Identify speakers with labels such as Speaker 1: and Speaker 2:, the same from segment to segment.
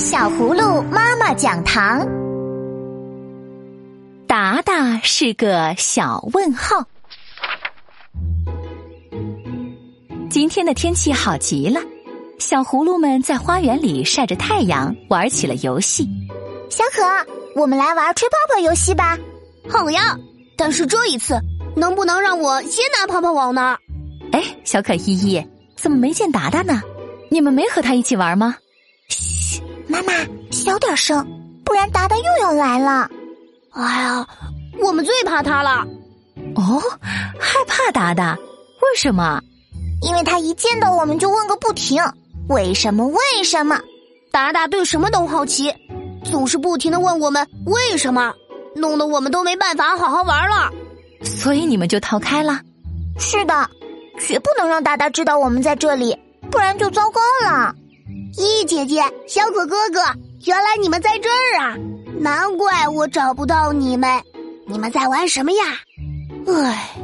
Speaker 1: 小葫芦妈妈讲堂。达达是个小问号。今天的天气好极了，小葫芦们在花园里晒着太阳，玩起了游戏。
Speaker 2: 小可，我们来玩吹泡泡游戏吧。
Speaker 3: 好呀，但是这一次能不能让我先拿泡泡网呢？
Speaker 1: 哎，小可依依，怎么没见达达呢？你们没和他一起玩吗？
Speaker 2: 嘘，妈妈，小点声，不然达达又要来了。
Speaker 3: 哎呀，我们最怕他了。
Speaker 1: 哦，害怕达达？为什么？
Speaker 2: 因为他一见到我们就问个不停，为什么？为什么？
Speaker 3: 达达对什么都好奇，总是不停的问我们为什么，弄得我们都没办法好好玩了。
Speaker 1: 所以你们就逃开了？
Speaker 2: 是的，绝不能让达达知道我们在这里，不然就糟糕了。
Speaker 3: 咦，姐姐，小可哥哥，原来你们在这儿啊！难怪我找不到你们，你们在玩什么呀？
Speaker 2: 唉，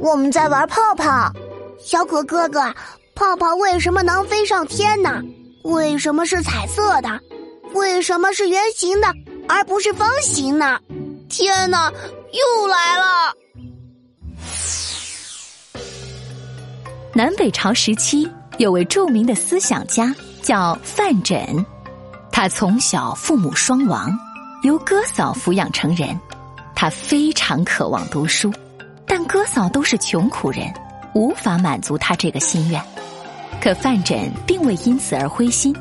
Speaker 2: 我们在玩泡泡。
Speaker 3: 小可哥哥，泡泡为什么能飞上天呢？为什么是彩色的？为什么是圆形的而不是方形呢？天哪，又来了！
Speaker 1: 南北朝时期有位著名的思想家叫范缜，他从小父母双亡，由哥嫂抚养成人。他非常渴望读书，但哥嫂都是穷苦人。无法满足他这个心愿，可范缜并未因此而灰心，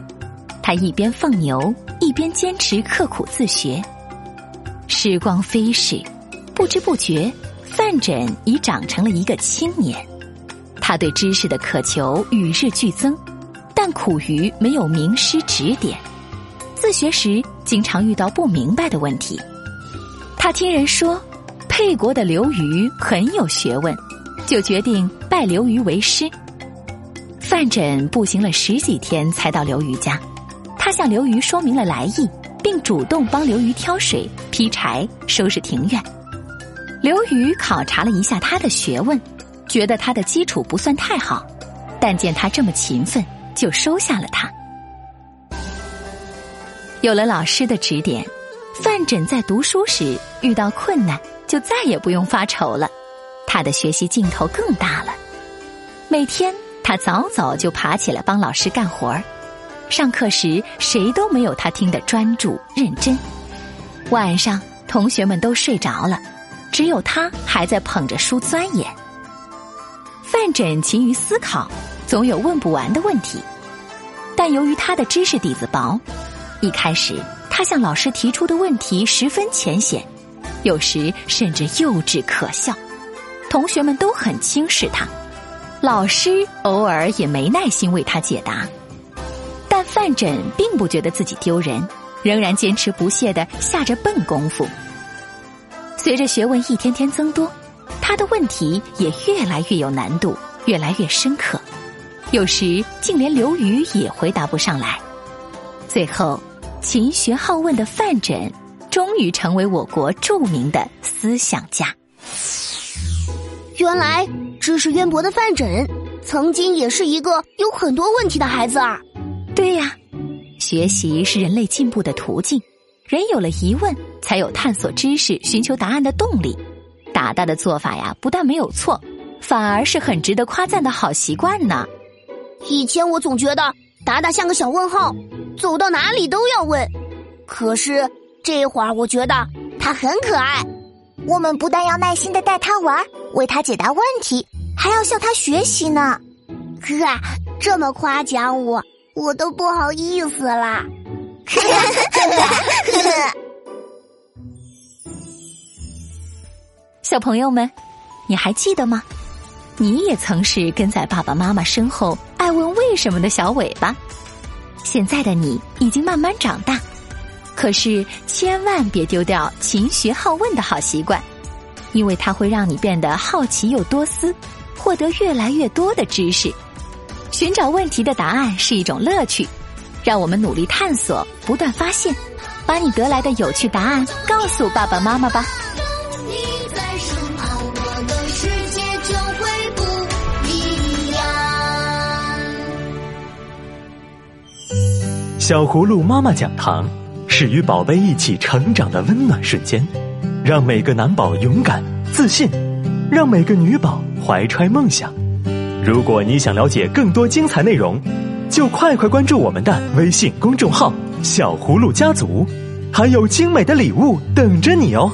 Speaker 1: 他一边放牛，一边坚持刻苦自学。时光飞逝，不知不觉，范缜已长成了一个青年。他对知识的渴求与日俱增，但苦于没有名师指点，自学时经常遇到不明白的问题。他听人说，沛国的刘瑜很有学问。就决定拜刘瑜为师。范缜步行了十几天才到刘瑜家，他向刘瑜说明了来意，并主动帮刘瑜挑水、劈柴、收拾庭院。刘瑜考察了一下他的学问，觉得他的基础不算太好，但见他这么勤奋，就收下了他。有了老师的指点，范缜在读书时遇到困难，就再也不用发愁了。他的学习劲头更大了，每天他早早就爬起来帮老师干活儿。上课时谁都没有他听得专注认真。晚上同学们都睡着了，只有他还在捧着书钻研。范缜勤于思考，总有问不完的问题，但由于他的知识底子薄，一开始他向老师提出的问题十分浅显，有时甚至幼稚可笑。同学们都很轻视他，老师偶尔也没耐心为他解答，但范缜并不觉得自己丢人，仍然坚持不懈的下着笨功夫。随着学问一天天增多，他的问题也越来越有难度，越来越深刻，有时竟连刘瑜也回答不上来。最后，勤学好问的范缜终于成为我国著名的思想家。
Speaker 3: 原来知识渊博的范缜，曾经也是一个有很多问题的孩子啊。
Speaker 1: 对呀，学习是人类进步的途径，人有了疑问，才有探索知识、寻求答案的动力。达达的做法呀，不但没有错，反而是很值得夸赞的好习惯呢。
Speaker 3: 以前我总觉得达达像个小问号，走到哪里都要问。可是这会儿，我觉得他很可爱。
Speaker 2: 我们不但要耐心的带他玩，为他解答问题，还要向他学习呢。
Speaker 3: 哥，这么夸奖我，我都不好意思啦。
Speaker 1: 小朋友们，你还记得吗？你也曾是跟在爸爸妈妈身后，为什么的小尾巴。现在的你已经慢慢长大。可是，千万别丢掉勤学好问的好习惯，因为它会让你变得好奇又多思，获得越来越多的知识。寻找问题的答案是一种乐趣，让我们努力探索，不断发现，把你得来的有趣答案告诉爸爸妈妈吧。
Speaker 4: 小葫芦妈妈讲堂是与宝贝一起成长的温暖瞬间，让每个男宝勇敢自信，让每个女宝怀揣梦想。如果你想了解更多精彩内容，就快快关注我们的微信公众号“小葫芦家族”，还有精美的礼物等着你哦。